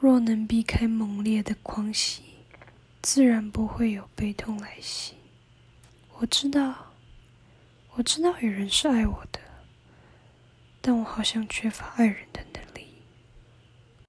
若能避开猛烈的狂喜，自然不会有悲痛来袭。我知道我知道有人是爱我的。但我好像缺乏爱人的能。